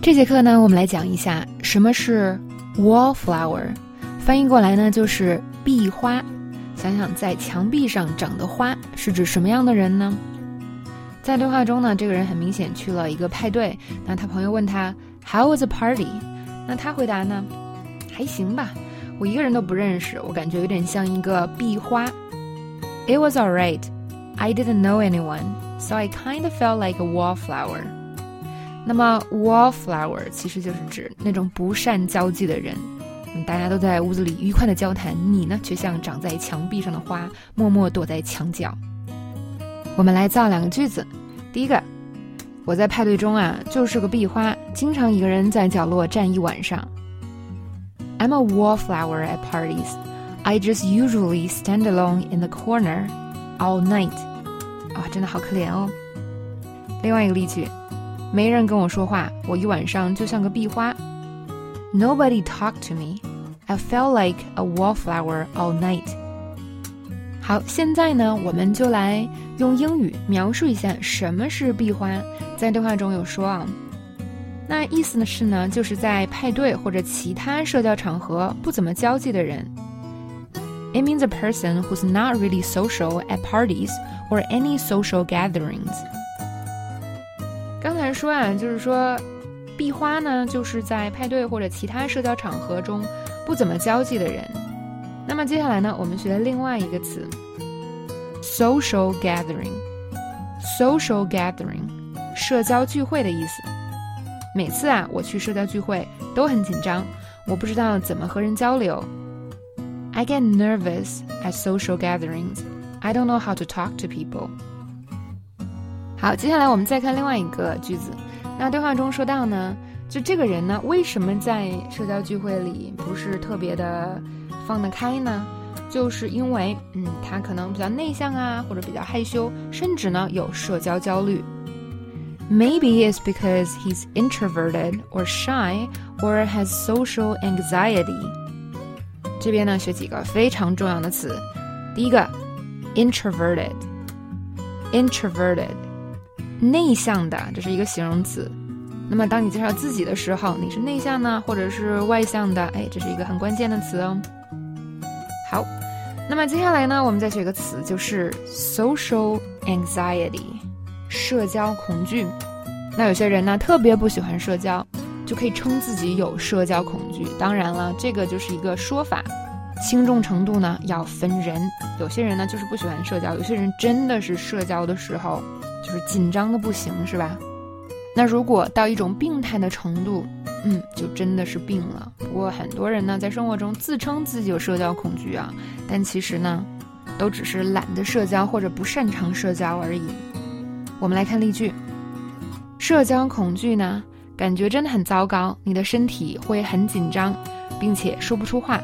这节课呢，我们来讲一下什么是 wallflower，翻译过来呢就是壁花。想想在墙壁上长的花是指什么样的人呢？在对话中呢，这个人很明显去了一个派对。那他朋友问他 How was the party？那他回答呢，还行吧，我一个人都不认识，我感觉有点像一个壁花。It was alright. I didn't know anyone, so I kind of felt like a wallflower. 那么 wallflower 其实就是指那种不善交际的人。大家都在屋子里愉快的交谈，你呢却像长在墙壁上的花，默默躲在墙角。我们来造两个句子。第一个，我在派对中啊就是个壁花，经常一个人在角落站一晚上。I'm a wallflower at parties. I just usually stand alone in the corner all night. 啊，真的好可怜哦。另外一个例句，没人跟我说话，我一晚上就像个壁花。Nobody talked to me. I felt like a wallflower all night. 好，现在呢，我们就来用英语描述一下什么是壁花。在对话中有说啊，那意思呢是呢，就是在派对或者其他社交场合不怎么交际的人。It means a person who's not really social at parties or any social gatherings. 刚才说啊，就是说。壁花呢，就是在派对或者其他社交场合中不怎么交际的人。那么接下来呢，我们学另外一个词，social gathering。social gathering，社交聚会的意思。每次啊，我去社交聚会都很紧张，我不知道怎么和人交流。I get nervous at social gatherings. I don't know how to talk to people. 好，接下来我们再看另外一个句子。那对话中说到呢，就这个人呢，为什么在社交聚会里不是特别的放得开呢？就是因为，嗯，他可能比较内向啊，或者比较害羞，甚至呢有社交焦虑。Maybe it's because he's introverted or shy or has social anxiety。这边呢学几个非常重要的词，第一个，introverted，introverted。内向的，这是一个形容词。那么，当你介绍自己的时候，你是内向呢，或者是外向的？哎，这是一个很关键的词哦。好，那么接下来呢，我们再学一个词，就是 social anxiety，社交恐惧。那有些人呢，特别不喜欢社交，就可以称自己有社交恐惧。当然了，这个就是一个说法，轻重程度呢要分人。有些人呢，就是不喜欢社交；有些人真的是社交的时候。就是紧张的不行，是吧？那如果到一种病态的程度，嗯，就真的是病了。不过很多人呢，在生活中自称自己有社交恐惧啊，但其实呢，都只是懒得社交或者不擅长社交而已。我们来看例句：社交恐惧呢，感觉真的很糟糕，你的身体会很紧张，并且说不出话。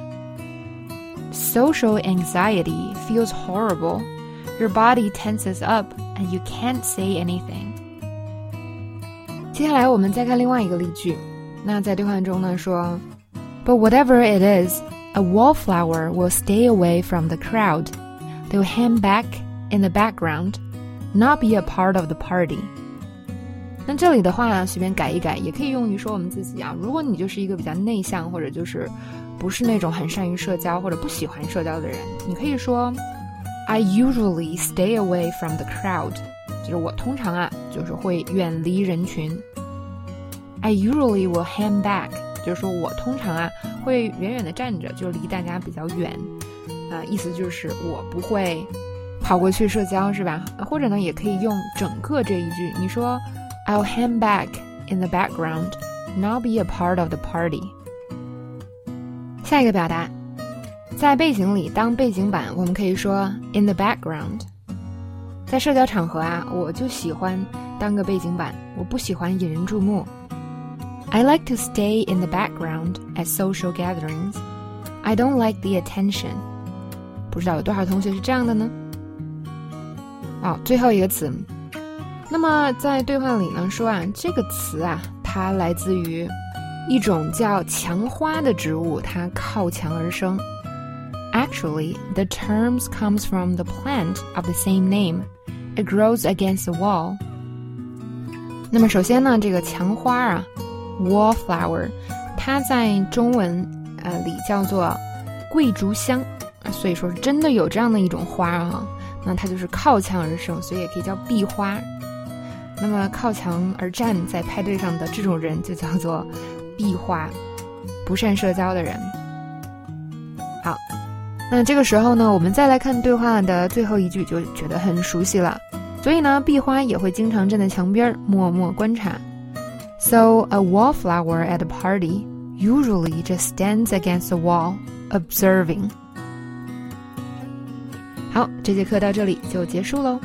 Social anxiety feels horrible. Your body tenses up. and you can't say anything。接下来我们再看另外一个例句。那在对话中呢说，But whatever it is, a wallflower will stay away from the crowd. They will hang back in the background, not be a part of the party. 那这里的话呢，随便改一改，也可以用于说我们自己啊。如果你就是一个比较内向，或者就是不是那种很善于社交或者不喜欢社交的人，你可以说。 I usually stay away from the crowd，就是我通常啊，就是会远离人群。I usually will hang back，就是说我通常啊会远远的站着，就离大家比较远。啊，意思就是我不会跑过去社交，是吧？或者呢，也可以用整个这一句，你说 I'll hang back in the background, not be a part of the party。下一个表达。在背景里当背景板，我们可以说 in the background。在社交场合啊，我就喜欢当个背景板，我不喜欢引人注目。I like to stay in the background at social gatherings. I don't like the attention. 不知道有多少同学是这样的呢？好，最后一个词。那么在对话里呢说啊，这个词啊，它来自于一种叫墙花的植物，它靠墙而生。Actually, the terms comes from the plant of the same name. It grows against the wall. 那么首先呢，这个墙花啊，wallflower，它在中文呃里叫做桂竹香，所以说真的有这样的一种花啊。那它就是靠墙而生，所以也可以叫壁花。那么靠墙而站在派对上的这种人就叫做壁花，不善社交的人。好，那这个时候呢，我们再来看对话的最后一句，就觉得很熟悉了。所以呢，壁花也会经常站在墙边默默观察。So a wallflower at a party usually just stands against the wall, observing. 好，这节课到这里就结束喽。